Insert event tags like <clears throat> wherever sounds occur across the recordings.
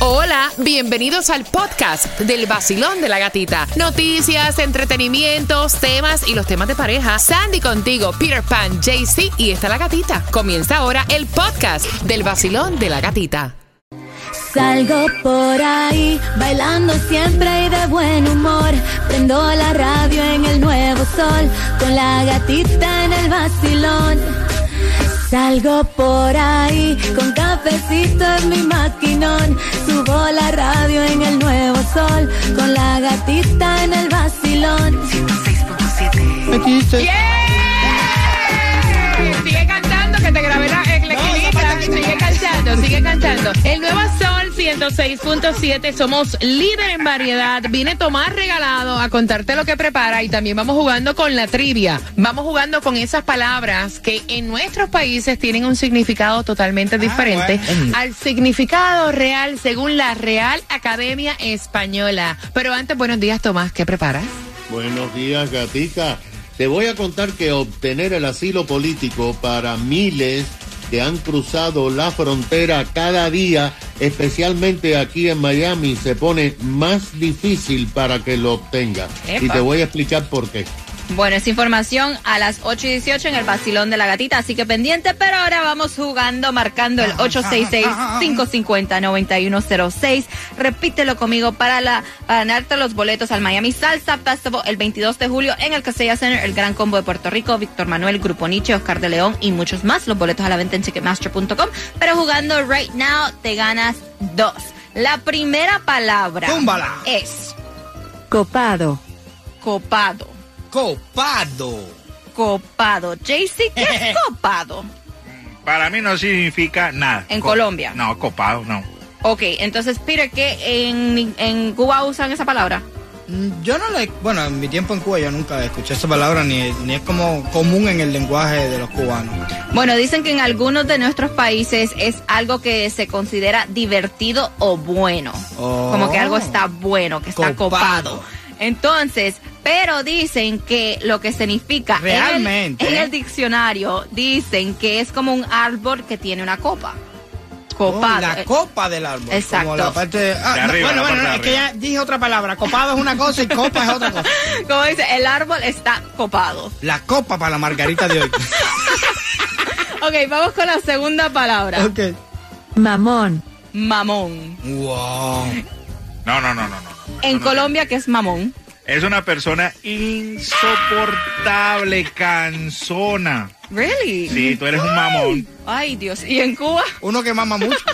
Hola, bienvenidos al podcast del vacilón de la gatita. Noticias, entretenimientos, temas y los temas de pareja. Sandy contigo, Peter Pan, JC y está la gatita. Comienza ahora el podcast del vacilón de la gatita. Salgo por ahí, bailando siempre y de buen humor. Prendo la radio en el nuevo sol, con la gatita en el vacilón. Salgo por ahí con cafecito en mi maquinón. 106.7. Aquí está. Sigue cantando que te grabé la, la esquinita. Sigue cantando, sigue cantando. El nuevo Sol 106.7, somos líder en variedad. Viene Tomás regalado a contarte lo que prepara y también vamos jugando con la trivia. Vamos jugando con esas palabras que en nuestros países tienen un significado totalmente diferente al significado real según la Real Academia Española. Pero antes, buenos días, Tomás, ¿qué preparas? Buenos días, gatica. Te voy a contar que obtener el asilo político para miles que han cruzado la frontera cada día, especialmente aquí en Miami, se pone más difícil para que lo obtenga. Epa. Y te voy a explicar por qué. Bueno, esa información a las 8 y 18 en el vacilón de la gatita, así que pendiente, pero ahora vamos jugando, marcando el 866-550-9106. Repítelo conmigo para, la, para ganarte los boletos al Miami Salsa Festival el 22 de julio en el Casella Center, el Gran Combo de Puerto Rico, Víctor Manuel, Grupo Nietzsche, Oscar de León y muchos más. Los boletos a la venta en Ticketmaster.com. Pero jugando right now te ganas dos. La primera palabra Túmbala. es Copado. copado. Copado. Copado. JC, ¿qué es <laughs> copado? Para mí no significa nada. En Co- Colombia. No, copado, no. Ok, entonces, Peter, ¿qué en, en Cuba usan esa palabra? Mm, Yo no le. Bueno, en mi tiempo en Cuba yo nunca escuché esa palabra ni, ni es como común en el lenguaje de los cubanos. Bueno, dicen que en algunos de nuestros países es algo que se considera divertido o bueno. Oh. Como que algo está bueno, que está copado. Copado. Entonces, pero dicen que lo que significa en el- Realmente. en el, diccionario dicen que es como un árbol que tiene una copa. Copado. Oh, la copa del árbol. Exacto. Como la parte. Ah, De no, arriba, bueno, la bueno, es que ya dije otra palabra. Copado es una cosa y copa es otra cosa. <laughs> Como dice, el árbol está copado. La copa para la margarita de hoy. <laughs> Ok, vamos con la segunda palabra. ok. Mamón. Mamón. Wow. No, no, no, no, no. En Colombia, ¿qué es mamón? Es una persona insoportable, cansona. Really? Sí, tú eres un mamón. Ay, Dios. ¿Y en Cuba? Uno que mama mucho. <laughs>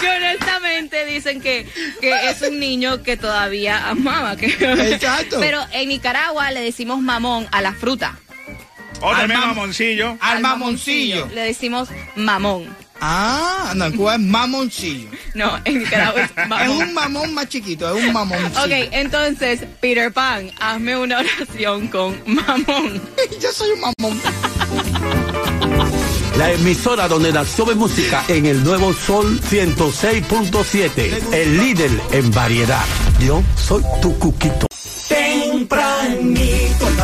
Que honestamente dicen que, que es un niño que todavía amaba. Que... Exacto. Pero en Nicaragua le decimos mamón a la fruta. O también Al mam- mamoncillo. Al mamoncillo. Le decimos mamón. Ah, no, en Cuba es mamoncillo. No, en Nicaragua es <laughs> Es mamón. un mamón más chiquito, es un mamoncillo. Ok, entonces, Peter Pan, hazme una oración con mamón. <laughs> Yo soy un mamón. La emisora donde nació mi música en el nuevo Sol 106.7. El líder en variedad. Yo soy tu cuquito. Tempranito,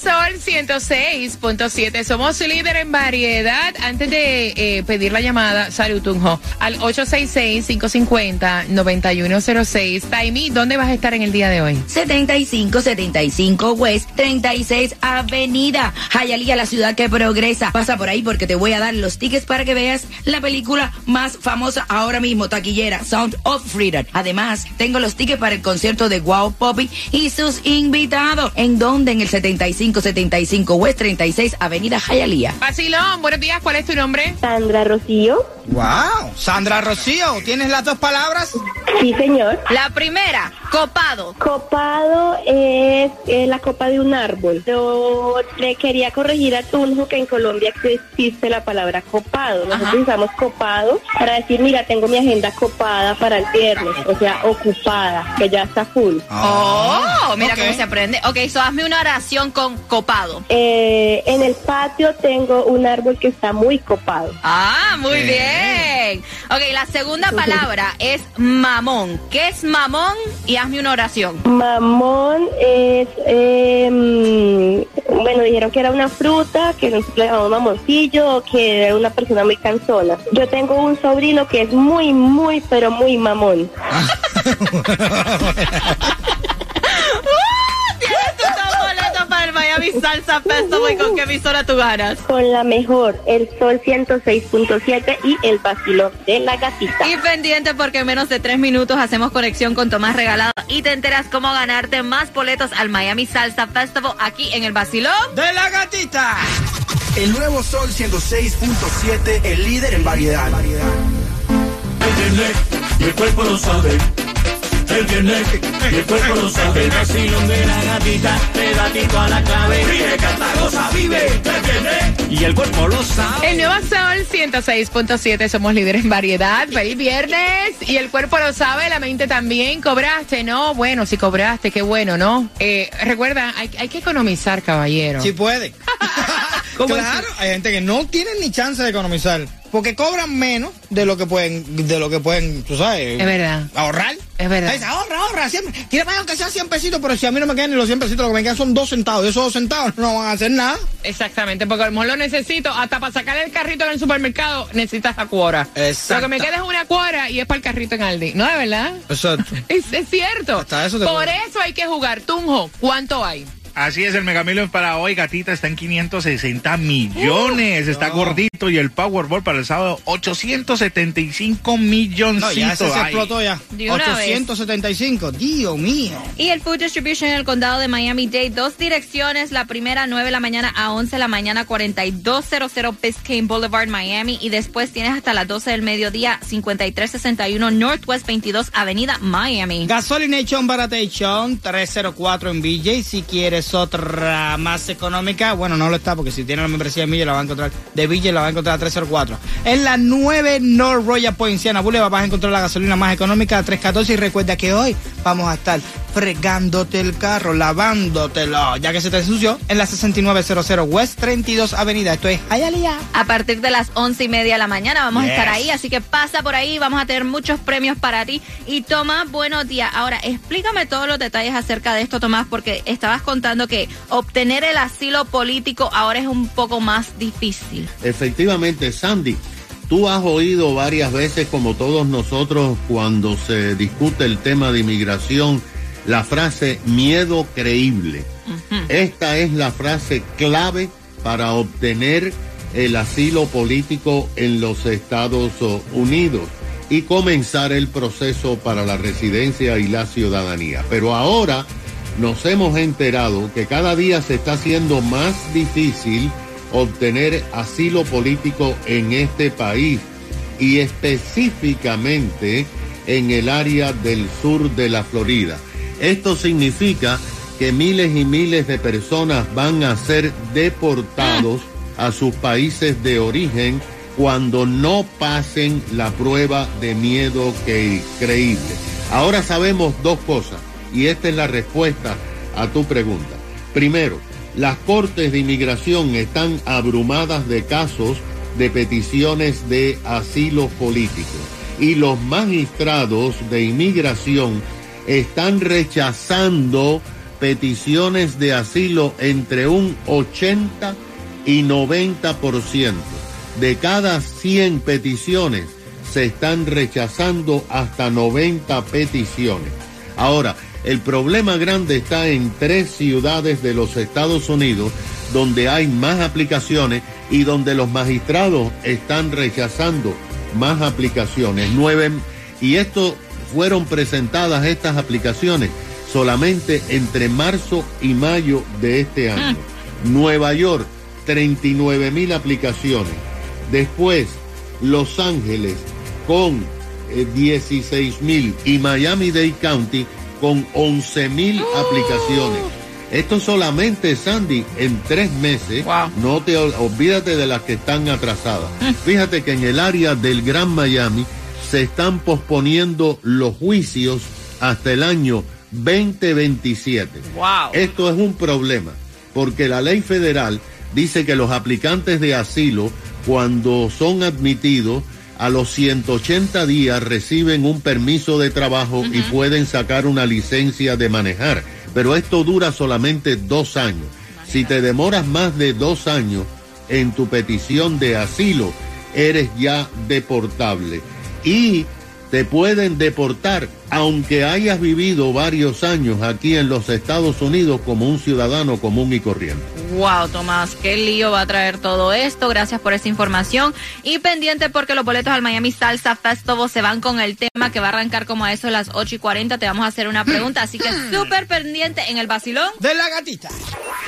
Sol 106.7. Somos líder en variedad. Antes de eh, pedir la llamada, salud, Tunjo, al 866-550-9106. Taimi, ¿dónde vas a estar en el día de hoy? 7575 West 36 Avenida Hialeah, la ciudad que progresa. Pasa por ahí porque te voy a dar los tickets para que veas la película más famosa ahora mismo, taquillera, Sound of Freedom. Además, tengo los tickets para el concierto de Wow Poppy y sus invitados. ¿En dónde? En el 7575 West 36 Avenida Hialeah. Vacilón, buenos días, ¿cuál es tu nombre? Sandra Wow. Sandra Rocío, ¿tienes las dos palabras? Sí, señor. La primera, Copado. Copado es, eh, la copa de un árbol. Yo le quería corregir a Tunjo que en Colombia existe la palabra copado. Nosotros Ajá. usamos copado para decir, mira, tengo mi agenda copada para el viernes, o sea, ocupada, que ya está full. Oh, mira ok. cómo se aprende. Ok, so hazme una oración con copado. Eh, en el patio tengo un árbol que está muy copado. Ah, muy bien. Ok, la segunda palabra es mamón. ¿Qué es mamón? Y hazme una oración. Mamón es, eh, bueno, dijeron que era una fruta, que nosotros le llamamos mamoncillo, o que era una persona muy cansona. Yo tengo un sobrino que es muy, muy, pero muy mamón. <laughs> <laughs> Miami Salsa Festival. ¿Y con qué emisora tú ganas? Con la mejor, el Sol 106.7 y el vacilón de la gatita. Y pendiente porque en menos de tres minutos hacemos conexión con Tomás Regalado y te enteras cómo ganarte más boletos al Miami Salsa Festival aquí en el Basilón. ¡De la gatita! El nuevo Sol 106.7, el líder en variedad. Y el cuerpo lo sabe. Él viene y el cuerpo lo sabe. El vacilón de la gatita, pegatito a la clave. Ríe, canta, goza, vive. Él viene y el cuerpo lo sabe. El nuevo Sol 106.7, somos líderes en variedad. Feliz viernes. Y el cuerpo lo sabe, la mente también. ¿Cobraste? No, bueno, si cobraste, qué bueno, ¿no? Eh, recuerda, hay, hay que economizar, caballero. Si puede. <laughs> <laughs> ¿Cómo claro, hay gente que no tiene ni chance de economizar. Porque cobran menos de lo que pueden, de lo que pueden, tú sabes. Es verdad. Ahorrar. Es verdad. Ahorra, ahorra, siempre. Quiere pagar aunque sea 100 pesitos, pero si a mí no me quedan ni los 100 pesitos, lo que me quedan son 2 centavos. Y esos 2 centavos no van a hacer nada. Exactamente, porque a lo mejor lo necesito hasta para sacar el carrito en el supermercado necesitas la cuora. Exacto. Lo que me queda es una cuora y es para el carrito en Aldi. No, de verdad. Exacto. <laughs> Es, es cierto. Hasta eso te Por eso hay que jugar. Tunjo, ¿cuánto hay? Así es, el Mega Millions para hoy, gatita, está en 560 millones. está no. gordito. Y el Powerball para el sábado, 875 milloncitos. No, ya ese se explotó ya. De una vez. 875. Dios mío. Y el Food Distribution en el condado de Miami-Dade, dos direcciones, la primera 9 de la mañana a 11 de la mañana, 4200 Biscayne Boulevard, Miami, y después tienes hasta las 12 del mediodía, 5361 Northwest 22 Avenida, Miami. Gasolination Baratation 304 en BJ. Si quieres otra más económica, bueno, no lo está porque si tiene la membresía de BJ la va a encontrar. De BJ la va a encontrar a 304. En la 9 North Royal Poinciana Boulevard vas a encontrar la gasolina más económica a 314. Y recuerda que hoy vamos a estar fregándote el carro, lavándotelo, ya que se te ensució en la 6900 West 32 Avenida. Esto es Hialeah. A partir de las once y media de la mañana vamos Yes. a estar ahí, así que pasa por ahí, vamos a tener muchos premios para ti. Y Tomás, buenos días. Ahora, explícame todos los detalles acerca de esto, Tomás, porque estabas contando que obtener el asilo político ahora es un poco más difícil. Efectivamente, Sandy, tú has oído varias veces, como todos nosotros, cuando se discute el tema de inmigración, la frase miedo creíble. Esta es la frase clave para obtener el asilo político en los Estados Unidos y comenzar el proceso para la residencia y la ciudadanía. Pero ahora nos hemos enterado que cada día se está haciendo más difícil obtener asilo político en este país y específicamente en el área del sur de la Florida. Esto significa que miles y miles de personas van a ser deportados a sus países de origen cuando no pasen la prueba de miedo que, creíble. Ahora sabemos dos cosas y esta es la respuesta a tu pregunta. Primero, las cortes de inmigración están abrumadas de casos de peticiones de asilo político y los magistrados de inmigración están rechazando peticiones de asilo entre un 80 y 90%. De cada 100 peticiones se están rechazando hasta 90 peticiones. Ahora, el problema grande está en tres ciudades de los Estados Unidos donde hay más aplicaciones y donde los magistrados están rechazando más aplicaciones. Nueve, y esto fueron presentadas estas aplicaciones solamente entre marzo y mayo de este año. Nueva York, 39 mil aplicaciones. Después, Los Ángeles con 16 mil y Miami-Dade County con 11 mil Oh. aplicaciones. Esto solamente, Sandy, en tres meses. No te ol- olvídate de las que están atrasadas. <laughs> Fíjate que en el área del Gran Miami se están posponiendo los juicios hasta el año 2027. Wow. Esto es un problema, porque la ley federal dice que los aplicantes de asilo, cuando son admitidos, a los 180 días reciben un permiso de trabajo y pueden sacar una licencia de manejar. Pero esto dura solamente dos años. Si te demoras más de dos años en tu petición de asilo, eres ya deportable. Y te pueden deportar aunque hayas vivido varios años aquí en los Estados Unidos como un ciudadano común y corriente. Wow, Tomás, qué lío va a traer todo esto. Gracias por esa información. Y pendiente porque los boletos al Miami Salsa Festival se van con el tema que va a arrancar como a eso de las 8 y 40. Te vamos a hacer una pregunta, así que <clears throat> súper pendiente en el vacilón. De la gatita.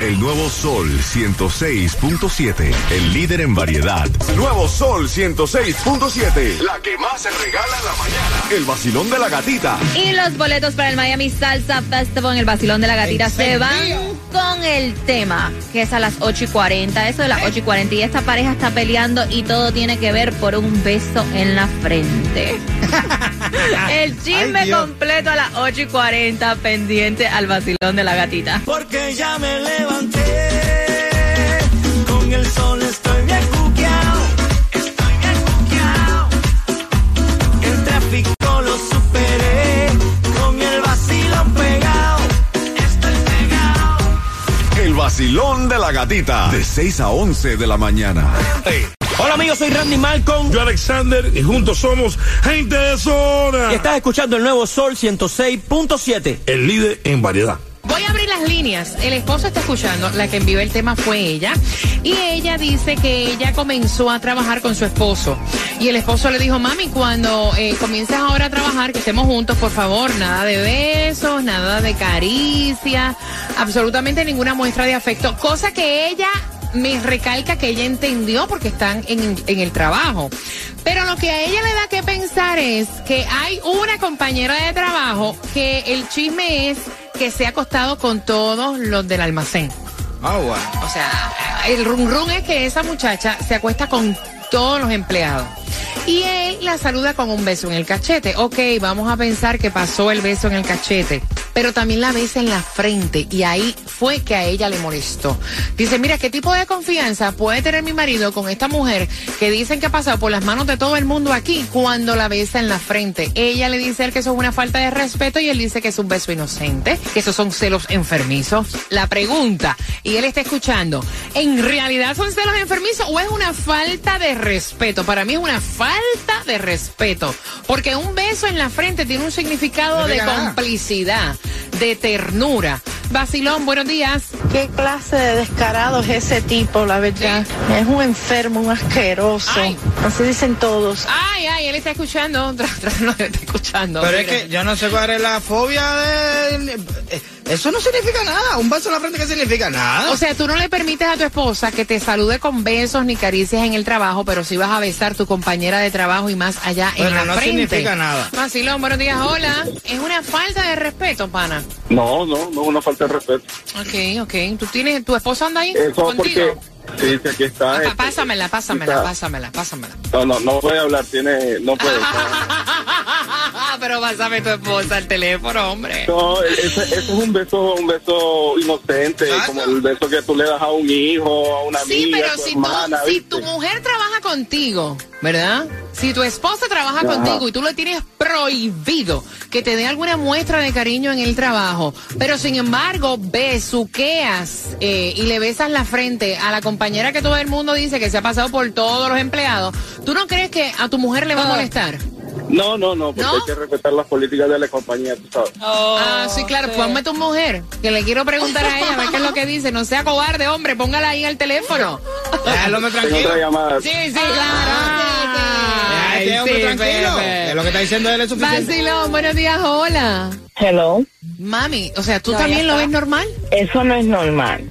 El nuevo Sol 106.7, el líder en variedad. Nuevo Sol 106.7. La que más se regala en la mañana. El vacilón de la gatita. Y los boletos para el Miami Salsa Festival en el Vacilón de la Gatita se van con el tema, que es a las 8 y 40. Eso de las 8 y 40. Y esta pareja está peleando y todo tiene que ver por un beso en la frente. <laughs> el chisme Ay, completo a las 8 y 40, pendiente al Vacilón de la Gatita. Porque ya me levanté. Vacilón de la gatita. De 6 a 11 de la mañana. Hola amigos, soy Randy Malcolm. Yo Alexander y juntos somos gente de zona. Y estás escuchando el nuevo Sol 106.7. El líder en variedad. Voy abrir las líneas. El esposo está escuchando. La que envió el tema fue ella. Y ella dice que ella comenzó a trabajar con su esposo. Y el esposo le dijo, mami, cuando eh, comiences ahora a trabajar, que estemos juntos, por favor, nada de besos, nada de caricia, absolutamente ninguna muestra de afecto. Cosa que ella me recalca que ella entendió porque están en el trabajo. Pero lo que a ella le da que pensar es que hay una compañera de trabajo que el chisme es que se ha acostado con todos los del almacén. O sea, el rum rum es que esa muchacha se acuesta con todos los empleados. Y él la saluda con un beso en el cachete. Ok, vamos a pensar que pasó el beso en el cachete. Pero también la besa en la frente. Y ahí fue que a ella le molestó. Dice, mira, ¿qué tipo de confianza puede tener mi marido con esta mujer que dicen que ha pasado por las manos de todo el mundo aquí cuando la besa en la frente? Ella le dice él que eso es una falta de respeto y él dice que es un beso inocente, que esos son celos enfermizos. La pregunta, y él está escuchando, ¿en realidad son celos enfermizos o es una falta de respeto? Para mí es una falta de respeto, porque un beso en la frente tiene un significado de complicidad, de ternura. Basilón, buenos días. ¿Qué clase de descarado es ese tipo, la verdad? Es un enfermo, un asqueroso. Así dicen todos. Ay, ay, él está escuchando. <laughs> No, está escuchando. Pero es que yo no sé cuál es la fobia de... Eso no significa nada. Un beso en la frente, ¿qué significa? Nada. O sea, tú no le permites a tu esposa que te salude con besos ni caricias en el trabajo, pero sí vas a besar tu compañera de trabajo y más allá en Bueno, la no frente. significa nada. Vacilón, buenos días, hola. Es una falta de respeto, pana. No, no, no es una falta de respeto. Ok, ok. ¿Tú tienes, tu esposa anda ahí Eso contigo? porque, sí, sí, aquí está. Este, pásamela, pásamela, está. pásamela, pásamela. No, no, no puede hablar, tiene, no puede. <laughs> Ah, pero pásame tu esposa al teléfono, hombre. No, ese, ese es un beso, un beso inocente, como el beso que tú le das a un hijo, a una Sí, amiga, pero a tu si, tu mujer trabaja contigo, ¿verdad? Si tu esposa trabaja Ajá. contigo y tú le tienes prohibido que te dé alguna muestra de cariño en el trabajo, pero sin embargo besuqueas eh, y le besas la frente a la compañera que todo el mundo dice que se ha pasado por todos los empleados, ¿tú no crees que a tu mujer le va a molestar? No, no, no, porque ¿No? hay que respetar las políticas de la compañía, tú sabes. ah, sí, claro, ponme tu mujer, que le quiero preguntar a ella, a ver qué es lo que dice. No sea cobarde, hombre, póngala ahí al teléfono. Déjalo Tengo tranquilo. otra llamada. Sí, sí, claro. Ay, Ay, hombre, sí, tranquilo. Pepe. Que lo que está diciendo él es suficiente. Vacilón, buenos días, hola. Hello. Mami, o sea, ¿tú No, también lo ves normal? Eso no es normal.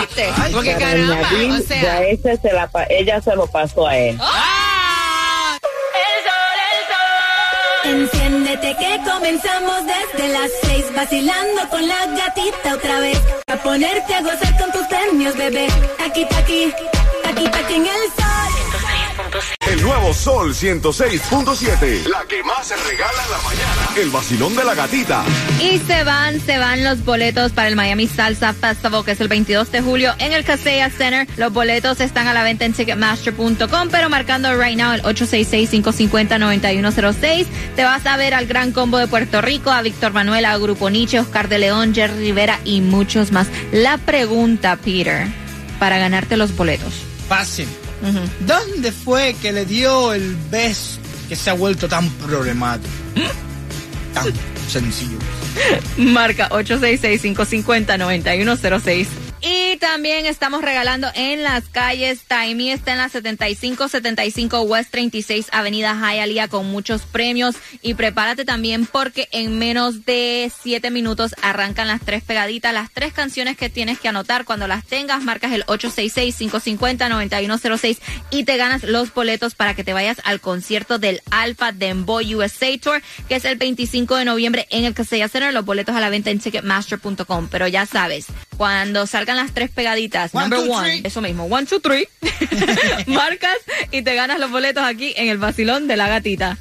¿Viste? Porque caramba, Nadine, o sea. ya ese se la, pa- ella se lo pasó a él. Que Comenzamos desde las seis, vacilando con la gatita otra vez. A ponerte a gozar con tus premios, bebé. Aquí, aquí, aquí, aquí en el sol. El nuevo Sol 106.7. La que más se regala en la mañana. El vacilón de la gatita. Y se van, se van los boletos para el Miami Salsa Festival, que es el 22 de julio en el Casella Center. Los boletos están a la venta en Ticketmaster.com, pero marcando right now el 866-550-9106. Te vas a ver al Gran Combo de Puerto Rico, a Víctor Manuel, a Grupo Nietzsche, Oscar de León, Jerry Rivera y muchos más. La pregunta, Peter, para ganarte los boletos. Fácil. ¿Dónde fue que le dio el beso que se ha vuelto tan problemático? <laughs> Tan sencillo. Marca 866-550-9106. Y también estamos regalando en las calles. Taimi está en la 7575 West 36 Avenida Hialeah con muchos premios. Y prepárate también porque en menos de 7 minutos arrancan las tres pegaditas, las tres canciones que tienes que anotar. Cuando las tengas, marcas el 866-550-9106 y te ganas los boletos para que te vayas al concierto del Alpha Demboy USA Tour, que es el 25 de noviembre en el Casella Center. Los boletos a la venta en Ticketmaster.com. Pero ya sabes, cuando salgan las tres pegaditas, One, number two, one, three. eso mismo, one, two, three, <laughs> <laughs> marcas y te ganas los boletos aquí en el vacilón de la gatita.